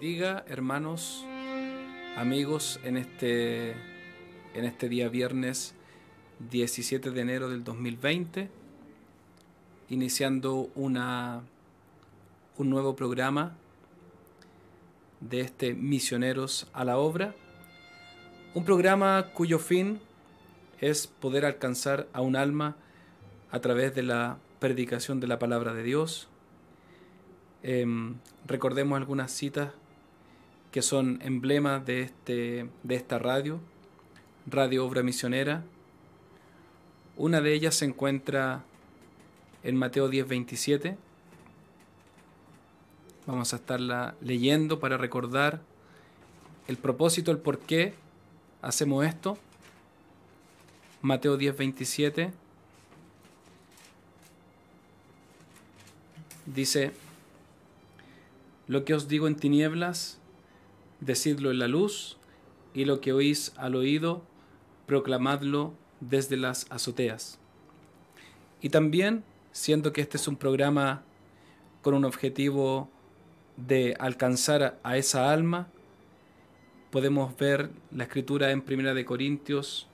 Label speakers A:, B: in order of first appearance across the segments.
A: bendiga, hermanos, amigos, en este, en este día viernes 17 de enero del 2020, iniciando una, un nuevo programa de este Misioneros a la Obra, un programa cuyo fin es poder alcanzar a un alma a través de la predicación de la palabra de Dios. Em, recordemos algunas citas que son emblemas de, este, de esta radio, Radio Obra Misionera. Una de ellas se encuentra en Mateo 10:27. Vamos a estarla leyendo para recordar el propósito, el por qué hacemos esto. Mateo 10:27 dice, lo que os digo en tinieblas, decidlo en la luz, y lo que oís al oído, proclamadlo desde las azoteas. Y también, siendo que este es un programa con un objetivo de alcanzar a esa alma, podemos ver la escritura en Primera de Corintios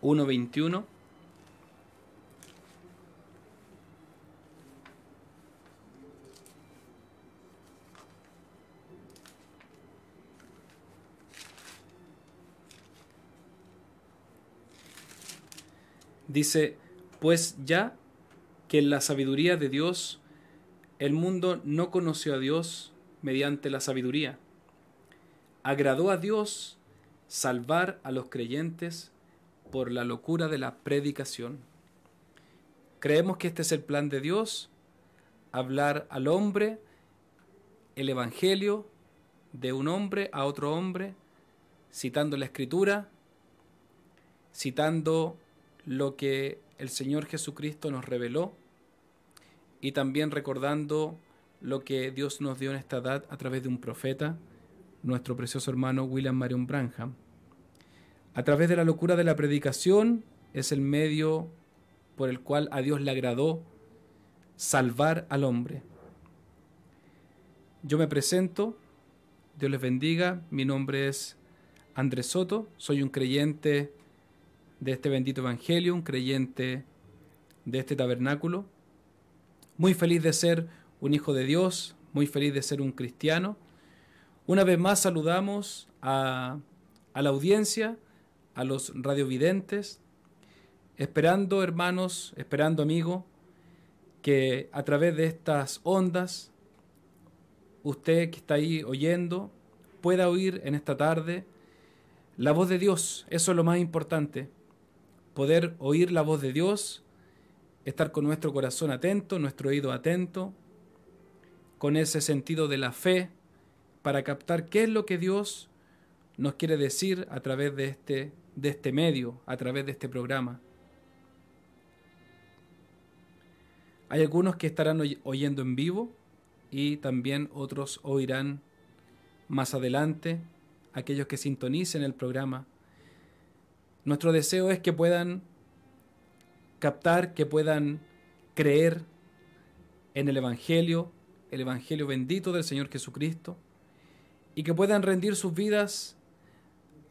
A: 1:21 Dice, pues ya que la sabiduría de Dios el mundo no conoció a Dios mediante la sabiduría. Agradó a Dios salvar a los creyentes por la locura de la predicación. Creemos que este es el plan de Dios, hablar al hombre el Evangelio de un hombre a otro hombre, citando la Escritura, citando lo que el Señor Jesucristo nos reveló y también recordando lo que Dios nos dio en esta edad a través de un profeta, nuestro precioso hermano William Marion Branham. A través de la locura de la predicación es el medio por el cual a Dios le agradó salvar al hombre. Yo me presento, Dios les bendiga, mi nombre es Andrés Soto, soy un creyente de este bendito Evangelio, un creyente de este tabernáculo. Muy feliz de ser un hijo de Dios, muy feliz de ser un cristiano. Una vez más saludamos a, a la audiencia, a los radiovidentes, esperando hermanos, esperando amigos, que a través de estas ondas, usted que está ahí oyendo, pueda oír en esta tarde la voz de Dios. Eso es lo más importante poder oír la voz de Dios, estar con nuestro corazón atento, nuestro oído atento, con ese sentido de la fe, para captar qué es lo que Dios nos quiere decir a través de este, de este medio, a través de este programa. Hay algunos que estarán oyendo en vivo y también otros oirán más adelante, aquellos que sintonicen el programa nuestro deseo es que puedan captar, que puedan creer en el Evangelio, el Evangelio bendito del Señor Jesucristo, y que puedan rendir sus vidas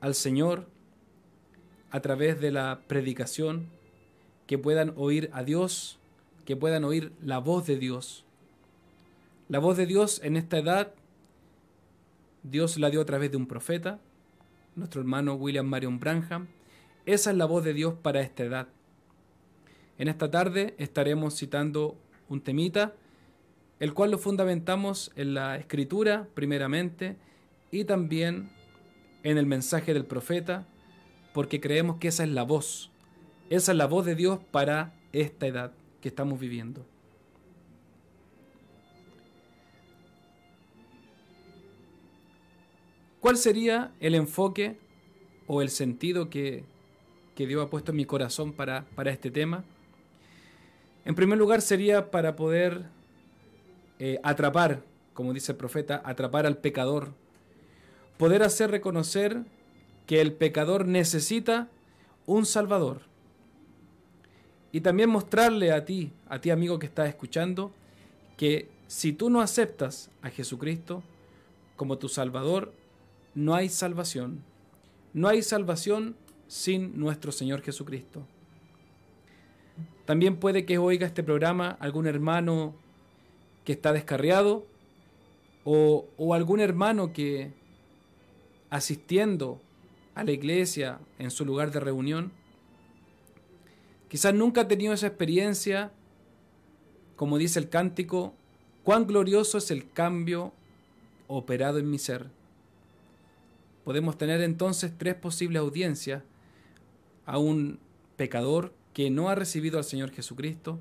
A: al Señor a través de la predicación, que puedan oír a Dios, que puedan oír la voz de Dios. La voz de Dios en esta edad, Dios la dio a través de un profeta, nuestro hermano William Marion Branham, esa es la voz de Dios para esta edad. En esta tarde estaremos citando un temita, el cual lo fundamentamos en la escritura primeramente y también en el mensaje del profeta, porque creemos que esa es la voz, esa es la voz de Dios para esta edad que estamos viviendo. ¿Cuál sería el enfoque o el sentido que que Dios ha puesto en mi corazón para, para este tema. En primer lugar sería para poder eh, atrapar como dice el profeta, atrapar al pecador, poder hacer reconocer que el pecador necesita un Salvador. Y también mostrarle a ti, a ti amigo que estás escuchando, que si tú no aceptas a Jesucristo como tu Salvador, no hay salvación. No hay salvación sin nuestro Señor Jesucristo. También puede que oiga este programa algún hermano que está descarriado o, o algún hermano que asistiendo a la iglesia en su lugar de reunión, quizás nunca ha tenido esa experiencia, como dice el cántico, cuán glorioso es el cambio operado en mi ser. Podemos tener entonces tres posibles audiencias a un pecador que no ha recibido al Señor Jesucristo,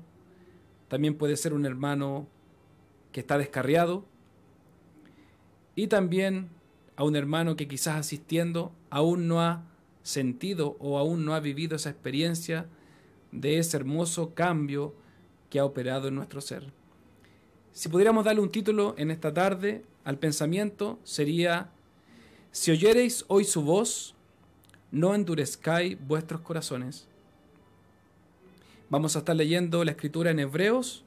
A: también puede ser un hermano que está descarriado, y también a un hermano que quizás asistiendo aún no ha sentido o aún no ha vivido esa experiencia de ese hermoso cambio que ha operado en nuestro ser. Si pudiéramos darle un título en esta tarde al pensamiento, sería, si oyereis hoy su voz, no endurezcáis vuestros corazones. Vamos a estar leyendo la escritura en Hebreos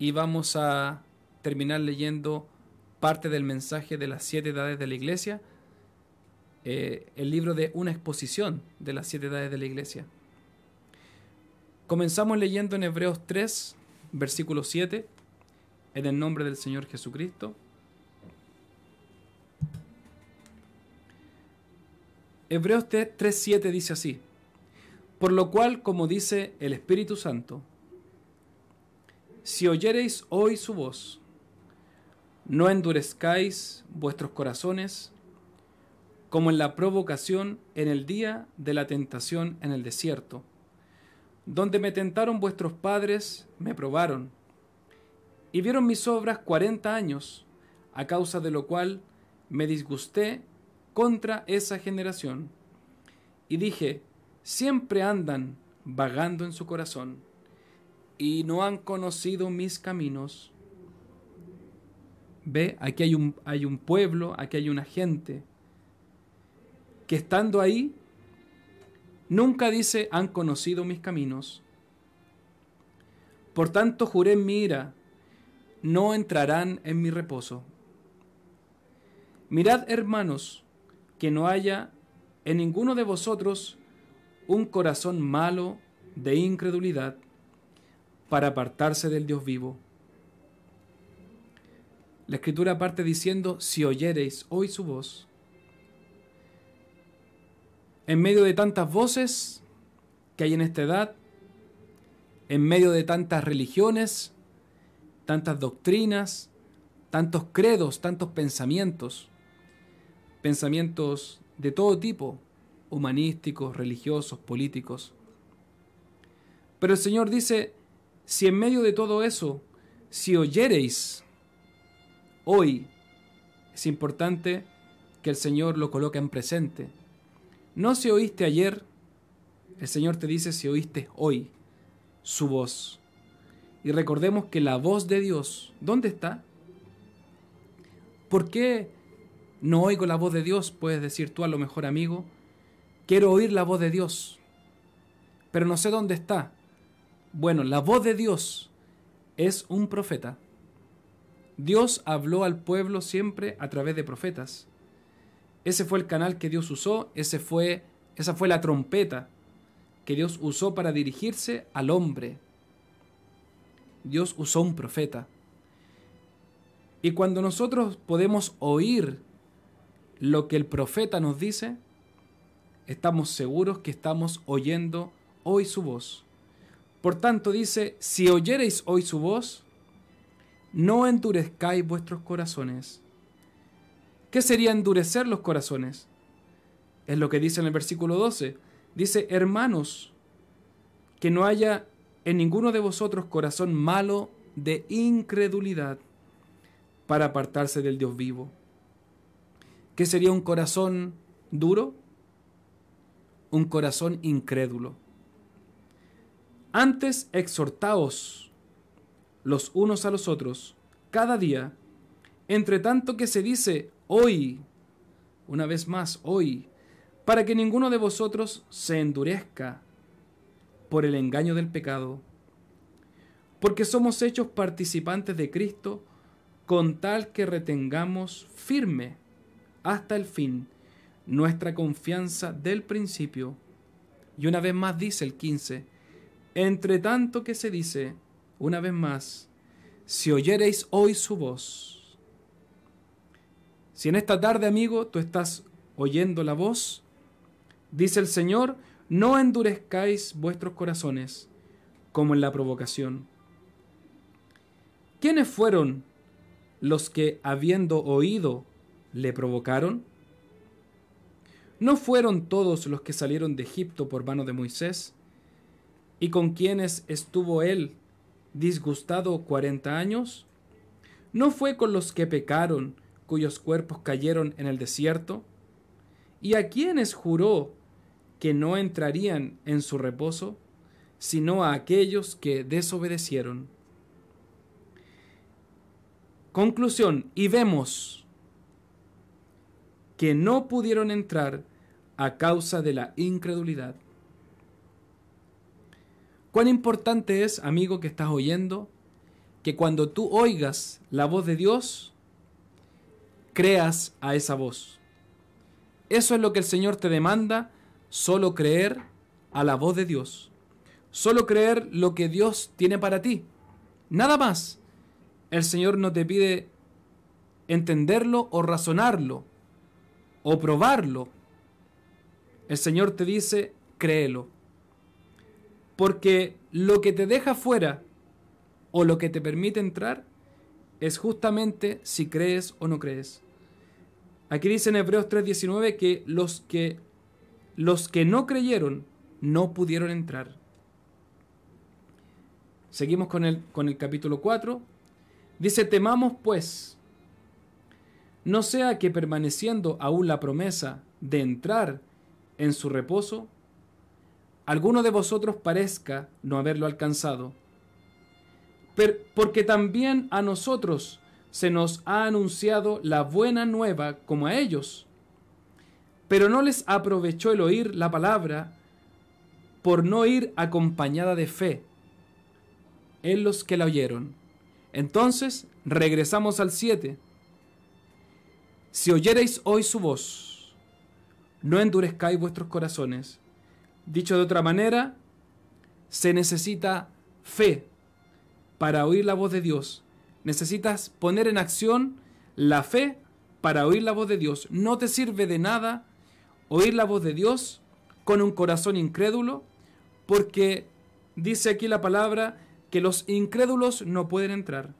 A: y vamos a terminar leyendo parte del mensaje de las siete edades de la iglesia, eh, el libro de una exposición de las siete edades de la iglesia. Comenzamos leyendo en Hebreos 3, versículo 7, en el nombre del Señor Jesucristo. Hebreos 3.7 dice así, por lo cual, como dice el Espíritu Santo, si oyereis hoy su voz, no endurezcáis vuestros corazones como en la provocación en el día de la tentación en el desierto, donde me tentaron vuestros padres, me probaron, y vieron mis obras cuarenta años, a causa de lo cual me disgusté contra esa generación. Y dije, siempre andan vagando en su corazón, y no han conocido mis caminos. Ve, aquí hay un, hay un pueblo, aquí hay una gente que estando ahí, nunca dice, han conocido mis caminos. Por tanto, juré en mi ira, no entrarán en mi reposo. Mirad, hermanos, que no haya en ninguno de vosotros un corazón malo de incredulidad para apartarse del Dios vivo. La escritura parte diciendo, si oyereis hoy su voz, en medio de tantas voces que hay en esta edad, en medio de tantas religiones, tantas doctrinas, tantos credos, tantos pensamientos, pensamientos de todo tipo, humanísticos, religiosos, políticos. Pero el Señor dice, si en medio de todo eso, si oyereis hoy, es importante que el Señor lo coloque en presente. No si oíste ayer, el Señor te dice si oíste hoy su voz. Y recordemos que la voz de Dios, ¿dónde está? ¿Por qué no oigo la voz de Dios, puedes decir tú a lo mejor amigo. Quiero oír la voz de Dios, pero no sé dónde está. Bueno, la voz de Dios es un profeta. Dios habló al pueblo siempre a través de profetas. Ese fue el canal que Dios usó, ese fue, esa fue la trompeta que Dios usó para dirigirse al hombre. Dios usó un profeta. Y cuando nosotros podemos oír lo que el profeta nos dice, estamos seguros que estamos oyendo hoy su voz. Por tanto dice, si oyereis hoy su voz, no endurezcáis vuestros corazones. ¿Qué sería endurecer los corazones? Es lo que dice en el versículo 12. Dice, hermanos, que no haya en ninguno de vosotros corazón malo de incredulidad para apartarse del Dios vivo. ¿Qué sería un corazón duro? Un corazón incrédulo. Antes exhortaos los unos a los otros cada día, entre tanto que se dice hoy, una vez más hoy, para que ninguno de vosotros se endurezca por el engaño del pecado, porque somos hechos participantes de Cristo, con tal que retengamos firme hasta el fin nuestra confianza del principio. Y una vez más dice el 15, entre tanto que se dice, una vez más, si oyereis hoy su voz. Si en esta tarde, amigo, tú estás oyendo la voz, dice el Señor, no endurezcáis vuestros corazones como en la provocación. ¿Quiénes fueron los que, habiendo oído, le provocaron? ¿No fueron todos los que salieron de Egipto por mano de Moisés? ¿Y con quienes estuvo él disgustado cuarenta años? ¿No fue con los que pecaron, cuyos cuerpos cayeron en el desierto? ¿Y a quienes juró que no entrarían en su reposo, sino a aquellos que desobedecieron? Conclusión, y vemos que no pudieron entrar a causa de la incredulidad. Cuán importante es, amigo que estás oyendo, que cuando tú oigas la voz de Dios, creas a esa voz. Eso es lo que el Señor te demanda, solo creer a la voz de Dios. Solo creer lo que Dios tiene para ti. Nada más. El Señor no te pide entenderlo o razonarlo o probarlo el Señor te dice, créelo. Porque lo que te deja fuera o lo que te permite entrar es justamente si crees o no crees. Aquí dice en Hebreos 3:19 que los que los que no creyeron no pudieron entrar. Seguimos con el, con el capítulo 4. Dice, temamos pues, no sea que permaneciendo aún la promesa de entrar en su reposo, alguno de vosotros parezca no haberlo alcanzado. porque también a nosotros se nos ha anunciado la buena nueva como a ellos. Pero no les aprovechó el oír la palabra por no ir acompañada de fe en los que la oyeron. Entonces regresamos al 7. Si oyereis hoy su voz, no endurezcáis vuestros corazones. Dicho de otra manera, se necesita fe para oír la voz de Dios. Necesitas poner en acción la fe para oír la voz de Dios. No te sirve de nada oír la voz de Dios con un corazón incrédulo, porque dice aquí la palabra que los incrédulos no pueden entrar.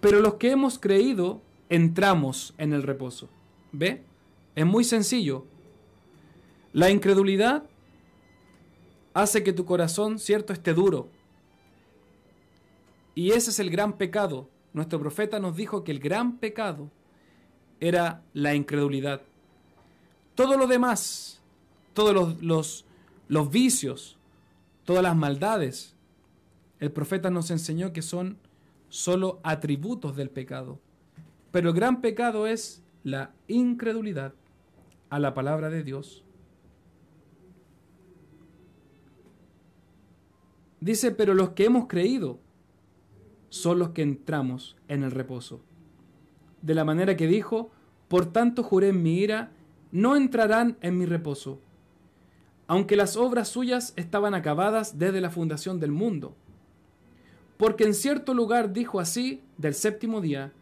A: Pero los que hemos creído entramos en el reposo. ¿Ve? Es muy sencillo. La incredulidad hace que tu corazón, cierto, esté duro. Y ese es el gran pecado. Nuestro profeta nos dijo que el gran pecado era la incredulidad. Todo lo demás, todos los, los, los vicios, todas las maldades, el profeta nos enseñó que son solo atributos del pecado. Pero el gran pecado es la incredulidad a la palabra de Dios. Dice, pero los que hemos creído son los que entramos en el reposo. De la manera que dijo, por tanto juré en mi ira, no entrarán en mi reposo, aunque las obras suyas estaban acabadas desde la fundación del mundo. Porque en cierto lugar dijo así del séptimo día,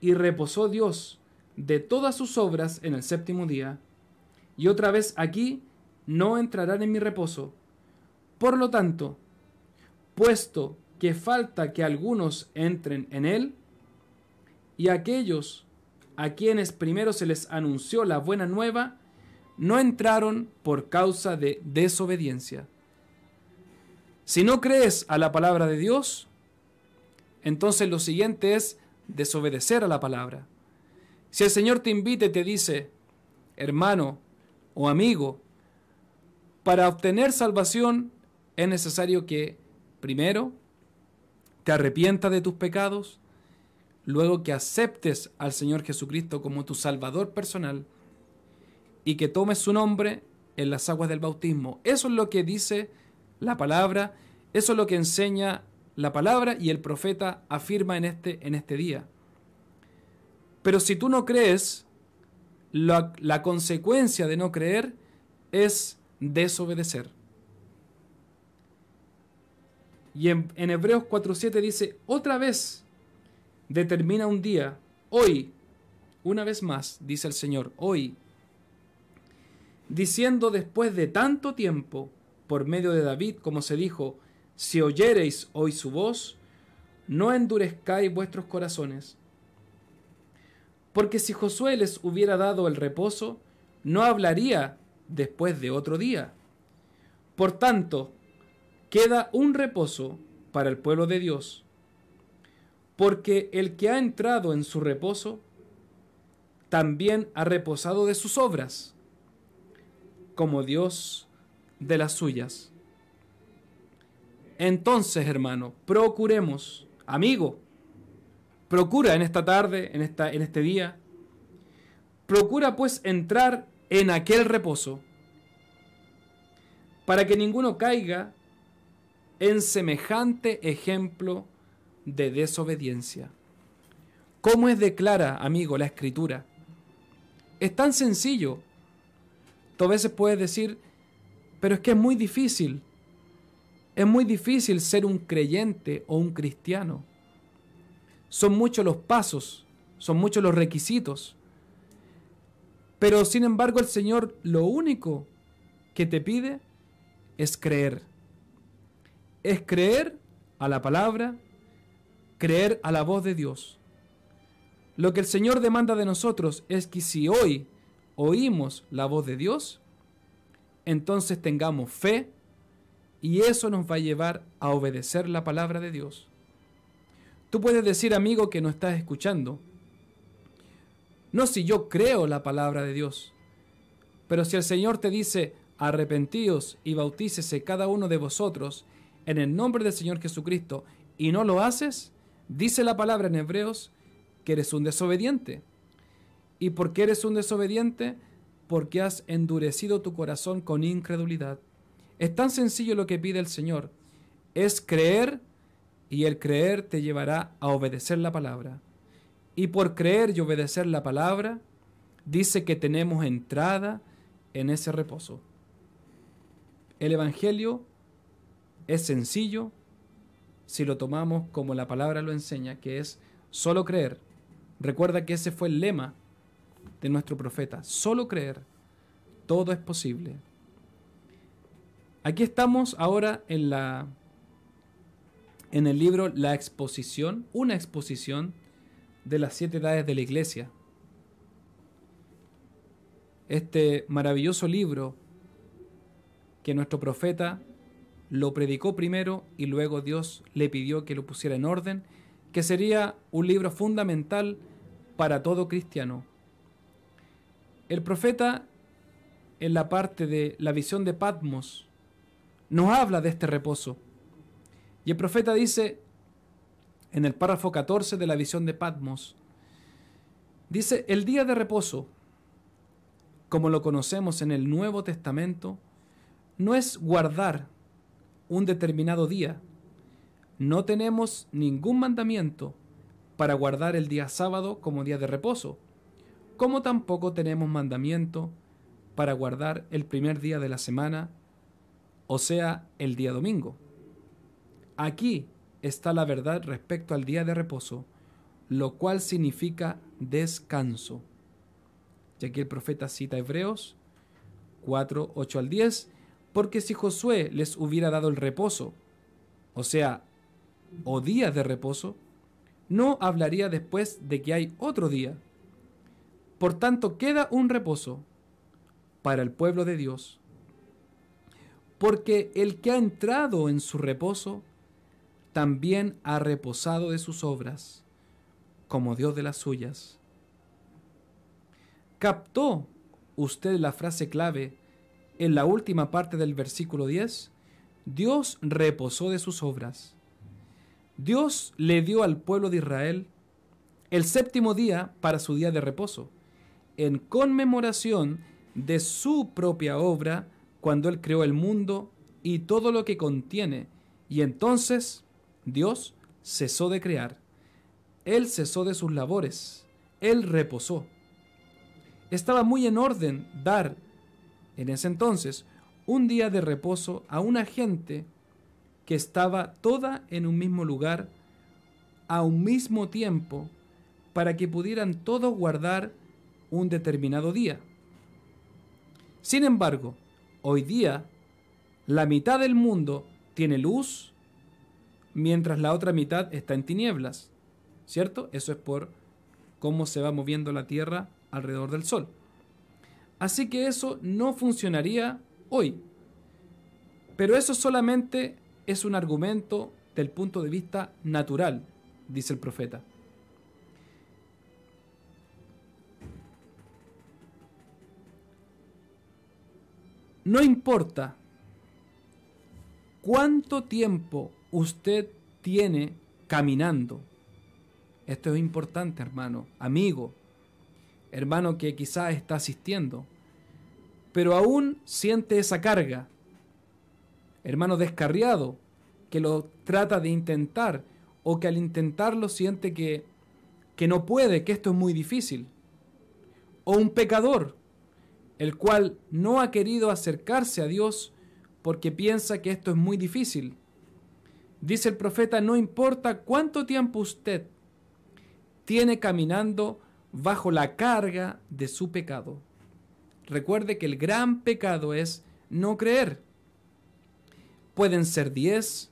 A: y reposó Dios de todas sus obras en el séptimo día. Y otra vez aquí no entrarán en mi reposo. Por lo tanto, puesto que falta que algunos entren en él, y aquellos a quienes primero se les anunció la buena nueva, no entraron por causa de desobediencia. Si no crees a la palabra de Dios, entonces lo siguiente es desobedecer a la palabra. Si el Señor te invita y te dice, hermano o amigo, para obtener salvación es necesario que, primero, te arrepientas de tus pecados, luego que aceptes al Señor Jesucristo como tu Salvador personal y que tomes su nombre en las aguas del bautismo. Eso es lo que dice la palabra, eso es lo que enseña la palabra y el profeta afirma en este, en este día. Pero si tú no crees, la, consecuencia de no creer es desobedecer. Y en, en Hebreos 4.7 dice, otra vez determina un día, hoy, una vez más, dice el Señor, hoy, diciendo después de tanto tiempo, por medio de David, como se dijo, si oyereis hoy su voz, no endurezcáis vuestros corazones. Porque si Josué les hubiera dado el reposo, no hablaría después de otro día. Por tanto, queda un reposo para el pueblo de Dios, porque el que ha entrado en su reposo, también ha reposado de sus obras, como Dios de las suyas. Entonces, hermano, procuremos, amigo, procura en esta tarde, en, esta, en este día, procura pues entrar en aquel reposo, para que ninguno caiga en semejante ejemplo de desobediencia. ¿Cómo es de clara, amigo, la escritura? Es tan sencillo. Tú a veces puedes decir, pero es que es muy difícil. Es muy difícil ser un creyente o un cristiano. Son muchos los pasos, son muchos los requisitos. Pero sin embargo el Señor lo único que te pide es creer es creer a la palabra, creer a la voz de Dios. Lo que el Señor demanda de nosotros es que si hoy oímos la voz de Dios, entonces tengamos fe y eso nos va a llevar a obedecer la palabra de Dios. Tú puedes decir, amigo, que no estás escuchando. No si yo creo la palabra de Dios, pero si el Señor te dice, arrepentíos y bautícese cada uno de vosotros en el nombre del Señor Jesucristo y no lo haces, dice la palabra en Hebreos que eres un desobediente. ¿Y por qué eres un desobediente? Porque has endurecido tu corazón con incredulidad. Es tan sencillo lo que pide el Señor. Es creer y el creer te llevará a obedecer la palabra. Y por creer y obedecer la palabra, dice que tenemos entrada en ese reposo. El Evangelio es sencillo si lo tomamos como la palabra lo enseña, que es solo creer. Recuerda que ese fue el lema de nuestro profeta, solo creer, todo es posible. Aquí estamos ahora en la en el libro La exposición, una exposición de las siete edades de la iglesia. Este maravilloso libro que nuestro profeta lo predicó primero y luego Dios le pidió que lo pusiera en orden, que sería un libro fundamental para todo cristiano. El profeta, en la parte de la visión de Patmos, nos habla de este reposo. Y el profeta dice, en el párrafo 14 de la visión de Patmos, dice, el día de reposo, como lo conocemos en el Nuevo Testamento, no es guardar un determinado día. No tenemos ningún mandamiento para guardar el día sábado como día de reposo, como tampoco tenemos mandamiento para guardar el primer día de la semana, o sea, el día domingo. Aquí está la verdad respecto al día de reposo, lo cual significa descanso. Y aquí el profeta cita Hebreos 4, 8 al 10, porque si Josué les hubiera dado el reposo, o sea, o días de reposo, no hablaría después de que hay otro día. Por tanto, queda un reposo para el pueblo de Dios. Porque el que ha entrado en su reposo, también ha reposado de sus obras, como Dios de las suyas. ¿Captó usted la frase clave en la última parte del versículo 10, Dios reposó de sus obras. Dios le dio al pueblo de Israel el séptimo día para su día de reposo, en conmemoración de su propia obra cuando Él creó el mundo y todo lo que contiene. Y entonces Dios cesó de crear. Él cesó de sus labores. Él reposó. Estaba muy en orden dar, en ese entonces, un día de reposo a una gente que estaba toda en un mismo lugar, a un mismo tiempo, para que pudieran todos guardar un determinado día. Sin embargo, hoy día, la mitad del mundo tiene luz, mientras la otra mitad está en tinieblas. ¿Cierto? Eso es por cómo se va moviendo la Tierra alrededor del Sol. Así que eso no funcionaría hoy. Pero eso solamente es un argumento del punto de vista natural, dice el profeta. No importa cuánto tiempo usted tiene caminando. Esto es importante, hermano, amigo, hermano que quizás está asistiendo, pero aún siente esa carga. Hermano descarriado, que lo trata de intentar o que al intentarlo siente que, que no puede, que esto es muy difícil. O un pecador el cual no ha querido acercarse a Dios porque piensa que esto es muy difícil. Dice el profeta, no importa cuánto tiempo usted tiene caminando bajo la carga de su pecado. Recuerde que el gran pecado es no creer. Pueden ser 10,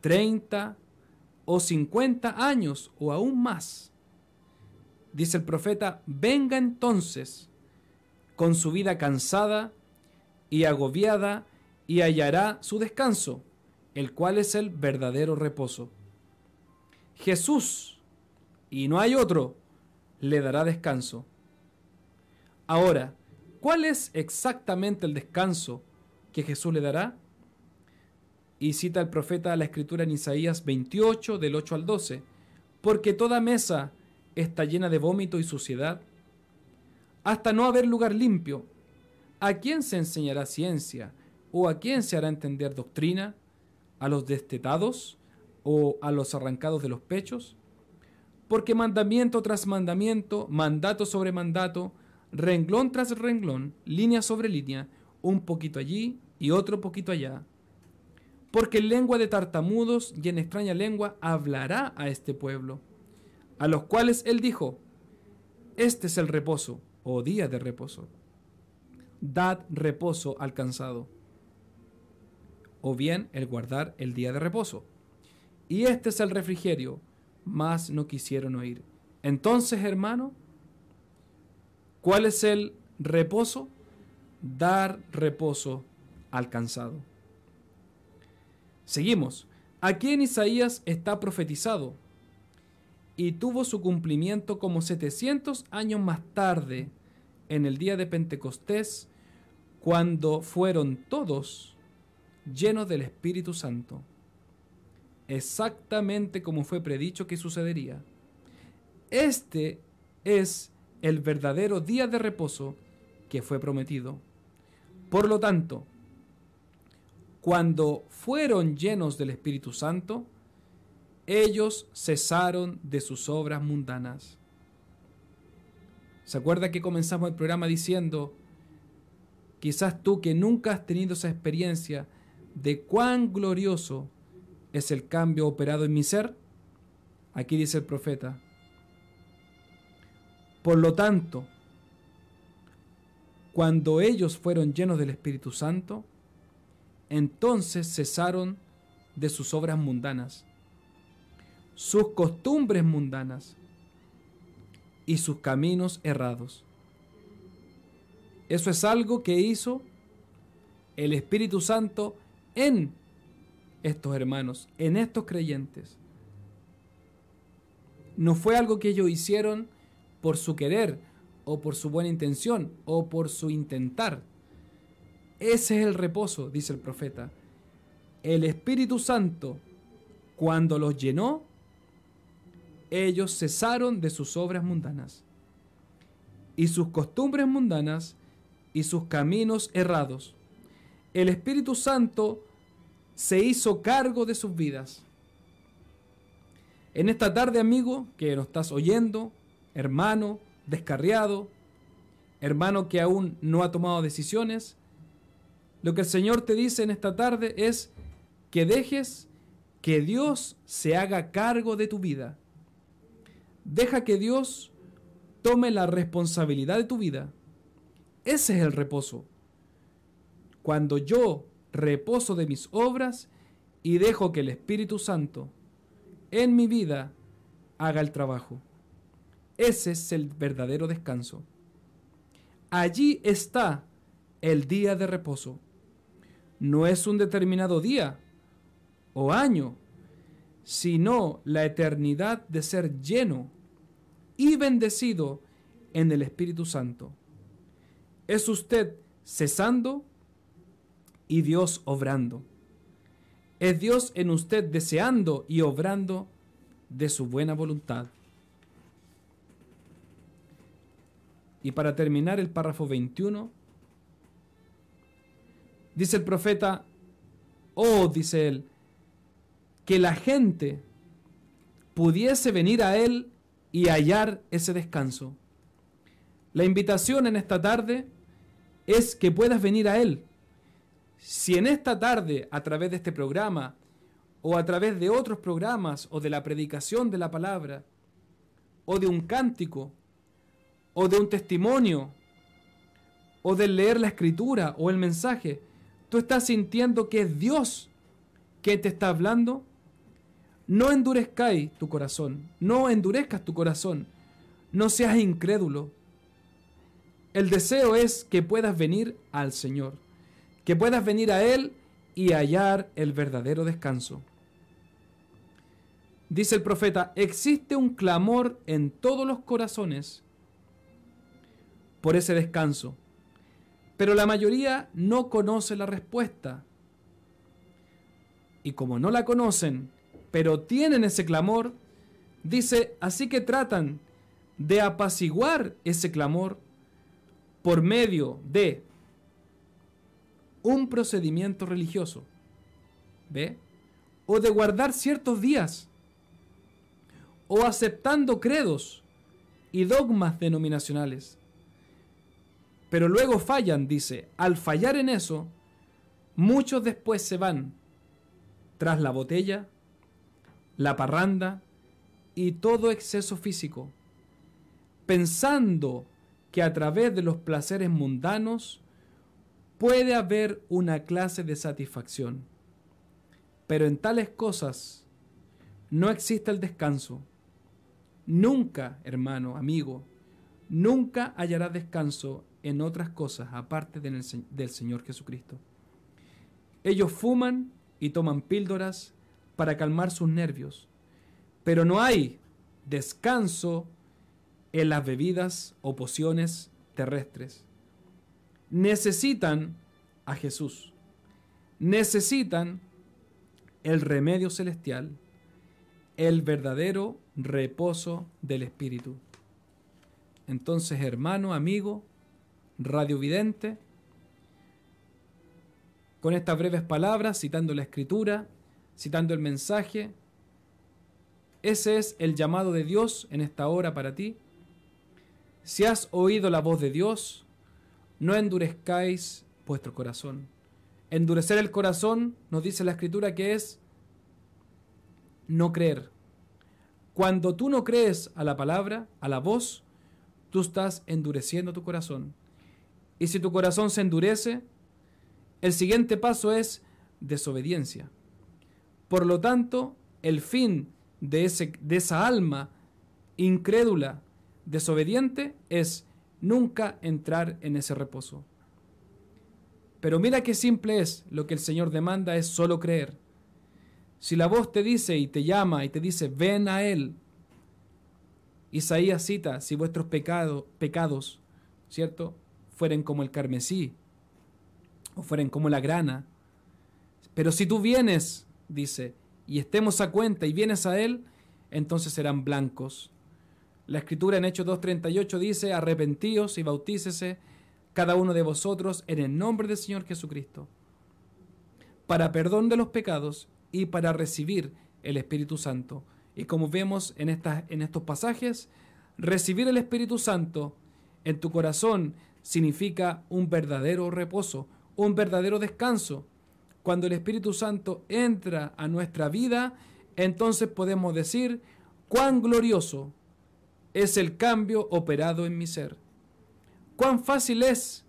A: 30 o 50 años o aún más. Dice el profeta, venga entonces con su vida cansada y agobiada y hallará su descanso, el cual es el verdadero reposo. Jesús, y no hay otro, le dará descanso. Ahora, ¿cuál es exactamente el descanso que Jesús le dará? Y cita el profeta la escritura en Isaías 28 del 8 al 12, porque toda mesa está llena de vómito y suciedad hasta no haber lugar limpio. ¿A quién se enseñará ciencia? ¿O a quién se hará entender doctrina? ¿A los destetados? ¿O a los arrancados de los pechos? Porque mandamiento tras mandamiento, mandato sobre mandato, renglón tras renglón, línea sobre línea, un poquito allí y otro poquito allá. Porque en lengua de tartamudos y en extraña lengua hablará a este pueblo, a los cuales él dijo, Este es el reposo o día de reposo. Dad reposo al cansado. O bien el guardar el día de reposo. Y este es el refrigerio, mas no quisieron oír. Entonces, hermano, ¿cuál es el reposo? Dar reposo al cansado. Seguimos. Aquí en Isaías está profetizado y tuvo su cumplimiento como 700 años más tarde, en el día de Pentecostés, cuando fueron todos llenos del Espíritu Santo, exactamente como fue predicho que sucedería. Este es el verdadero día de reposo que fue prometido. Por lo tanto, cuando fueron llenos del Espíritu Santo, ellos cesaron de sus obras mundanas. ¿Se acuerda que comenzamos el programa diciendo, quizás tú que nunca has tenido esa experiencia de cuán glorioso es el cambio operado en mi ser? Aquí dice el profeta. Por lo tanto, cuando ellos fueron llenos del Espíritu Santo, entonces cesaron de sus obras mundanas sus costumbres mundanas y sus caminos errados. Eso es algo que hizo el Espíritu Santo en estos hermanos, en estos creyentes. No fue algo que ellos hicieron por su querer o por su buena intención o por su intentar. Ese es el reposo, dice el profeta. El Espíritu Santo cuando los llenó, ellos cesaron de sus obras mundanas y sus costumbres mundanas y sus caminos errados. El Espíritu Santo se hizo cargo de sus vidas. En esta tarde, amigo, que nos estás oyendo, hermano descarriado, hermano que aún no ha tomado decisiones, lo que el Señor te dice en esta tarde es que dejes que Dios se haga cargo de tu vida. Deja que Dios tome la responsabilidad de tu vida. Ese es el reposo. Cuando yo reposo de mis obras y dejo que el Espíritu Santo en mi vida haga el trabajo. Ese es el verdadero descanso. Allí está el día de reposo. No es un determinado día o año, sino la eternidad de ser lleno y bendecido en el Espíritu Santo. Es usted cesando y Dios obrando. Es Dios en usted deseando y obrando de su buena voluntad. Y para terminar el párrafo 21, dice el profeta, oh, dice él, que la gente pudiese venir a él y hallar ese descanso. La invitación en esta tarde es que puedas venir a Él. Si en esta tarde, a través de este programa, o a través de otros programas, o de la predicación de la palabra, o de un cántico, o de un testimonio, o de leer la escritura o el mensaje, tú estás sintiendo que es Dios que te está hablando, no endurezcáis tu corazón, no endurezcas tu corazón, no seas incrédulo. El deseo es que puedas venir al Señor, que puedas venir a Él y hallar el verdadero descanso. Dice el profeta, existe un clamor en todos los corazones por ese descanso, pero la mayoría no conoce la respuesta. Y como no la conocen, pero tienen ese clamor, dice, así que tratan de apaciguar ese clamor por medio de un procedimiento religioso, ¿ve? O de guardar ciertos días, o aceptando credos y dogmas denominacionales. Pero luego fallan, dice, al fallar en eso, muchos después se van tras la botella, la parranda y todo exceso físico, pensando que a través de los placeres mundanos puede haber una clase de satisfacción. Pero en tales cosas no existe el descanso. Nunca, hermano, amigo, nunca hallará descanso en otras cosas aparte del, del Señor Jesucristo. Ellos fuman y toman píldoras para calmar sus nervios. Pero no hay descanso en las bebidas o pociones terrestres. Necesitan a Jesús. Necesitan el remedio celestial, el verdadero reposo del Espíritu. Entonces, hermano, amigo, radiovidente, con estas breves palabras, citando la Escritura, citando el mensaje. Ese es el llamado de Dios en esta hora para ti. Si has oído la voz de Dios, no endurezcáis vuestro corazón. Endurecer el corazón, nos dice la escritura, que es no creer. Cuando tú no crees a la palabra, a la voz, tú estás endureciendo tu corazón. Y si tu corazón se endurece, el siguiente paso es desobediencia. Por lo tanto, el fin de, ese, de esa alma incrédula, desobediente, es nunca entrar en ese reposo. Pero mira qué simple es, lo que el Señor demanda es solo creer. Si la voz te dice y te llama y te dice, ven a Él, Isaías cita, si vuestros pecados, ¿cierto?, fueren como el carmesí o fueren como la grana, pero si tú vienes dice, y estemos a cuenta y vienes a Él, entonces serán blancos. La escritura en Hechos 2.38 dice, arrepentíos y bautícese cada uno de vosotros en el nombre del Señor Jesucristo, para perdón de los pecados y para recibir el Espíritu Santo. Y como vemos en, estas, en estos pasajes, recibir el Espíritu Santo en tu corazón significa un verdadero reposo, un verdadero descanso. Cuando el Espíritu Santo entra a nuestra vida, entonces podemos decir cuán glorioso es el cambio operado en mi ser. Cuán fácil es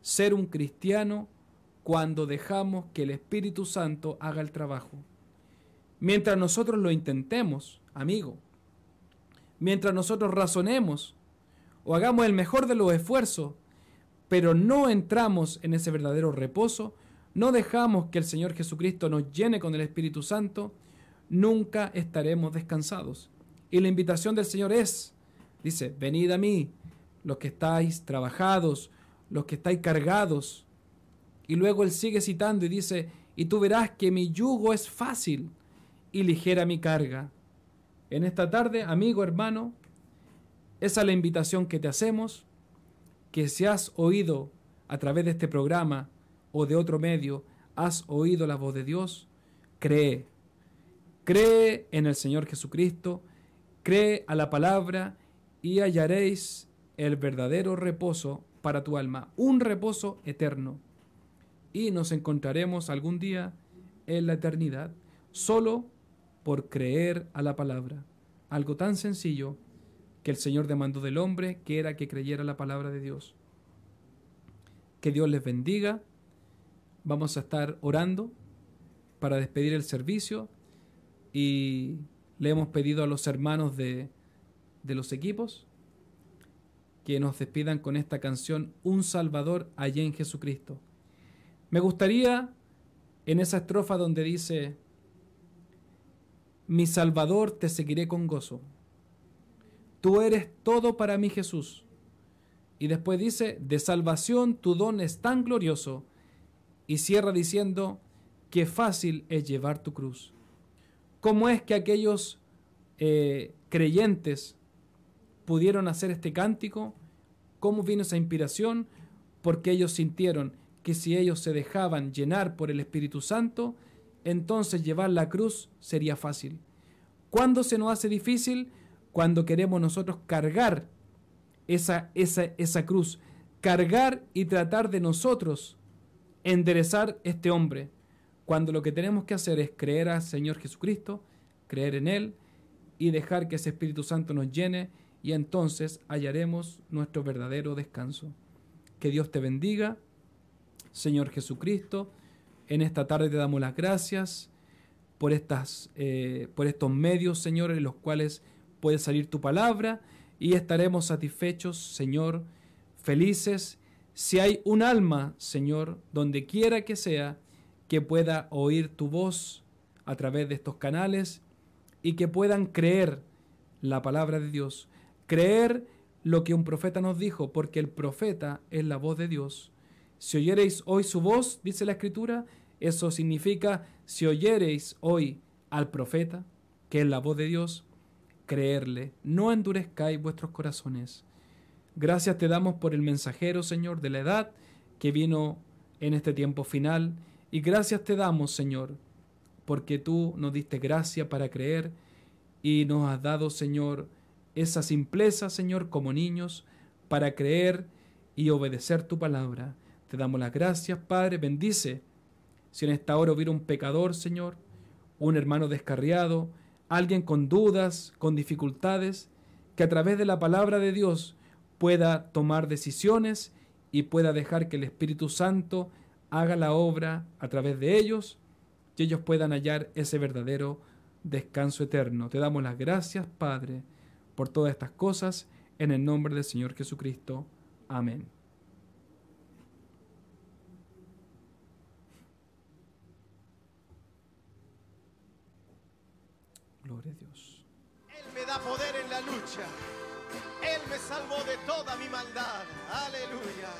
A: ser un cristiano cuando dejamos que el Espíritu Santo haga el trabajo. Mientras nosotros lo intentemos, amigo, mientras nosotros razonemos o hagamos el mejor de los esfuerzos, pero no entramos en ese verdadero reposo, no dejamos que el Señor Jesucristo nos llene con el Espíritu Santo, nunca estaremos descansados. Y la invitación del Señor es, dice, venid a mí, los que estáis trabajados, los que estáis cargados. Y luego Él sigue citando y dice, y tú verás que mi yugo es fácil y ligera mi carga. En esta tarde, amigo, hermano, esa es la invitación que te hacemos, que si has oído a través de este programa o de otro medio, has oído la voz de Dios, cree. Cree en el Señor Jesucristo, cree a la palabra y hallaréis el verdadero reposo para tu alma, un reposo eterno. Y nos encontraremos algún día en la eternidad, solo por creer a la palabra. Algo tan sencillo que el Señor demandó del hombre, que era que creyera la palabra de Dios. Que Dios les bendiga. Vamos a estar orando para despedir el servicio y le hemos pedido a los hermanos de, de los equipos que nos despidan con esta canción Un Salvador allá en Jesucristo. Me gustaría en esa estrofa donde dice, Mi Salvador te seguiré con gozo Tú eres todo para mí Jesús. Y después dice, de salvación tu don es tan glorioso. Y cierra diciendo, qué fácil es llevar tu cruz. ¿Cómo es que aquellos eh, creyentes pudieron hacer este cántico? ¿Cómo vino esa inspiración? Porque ellos sintieron que si ellos se dejaban llenar por el Espíritu Santo, entonces llevar la cruz sería fácil. ¿Cuándo se nos hace difícil? cuando queremos nosotros cargar esa, esa, esa cruz, cargar y tratar de nosotros enderezar este hombre, cuando lo que tenemos que hacer es creer al Señor Jesucristo, creer en Él y dejar que ese Espíritu Santo nos llene y entonces hallaremos nuestro verdadero descanso. Que Dios te bendiga, Señor Jesucristo. En esta tarde te damos las gracias por, estas, eh, por estos medios, Señor, en los cuales puede salir tu palabra y estaremos satisfechos, Señor, felices. Si hay un alma, Señor, donde quiera que sea, que pueda oír tu voz a través de estos canales y que puedan creer la palabra de Dios, creer lo que un profeta nos dijo, porque el profeta es la voz de Dios. Si oyereis hoy su voz, dice la Escritura, eso significa si oyereis hoy al profeta, que es la voz de Dios, creerle, no endurezcáis vuestros corazones. Gracias te damos por el mensajero, Señor, de la edad que vino en este tiempo final, y gracias te damos, Señor, porque tú nos diste gracia para creer y nos has dado, Señor, esa simpleza, Señor, como niños, para creer y obedecer tu palabra. Te damos las gracias, Padre, bendice. Si en esta hora hubiera un pecador, Señor, un hermano descarriado, alguien con dudas, con dificultades, que a través de la palabra de Dios pueda tomar decisiones y pueda dejar que el Espíritu Santo haga la obra a través de ellos y ellos puedan hallar ese verdadero descanso eterno. Te damos las gracias, Padre, por todas estas cosas, en el nombre del Señor Jesucristo. Amén. Dios.
B: Él me da poder en la lucha. Él me salvó de toda mi maldad.
C: Aleluya.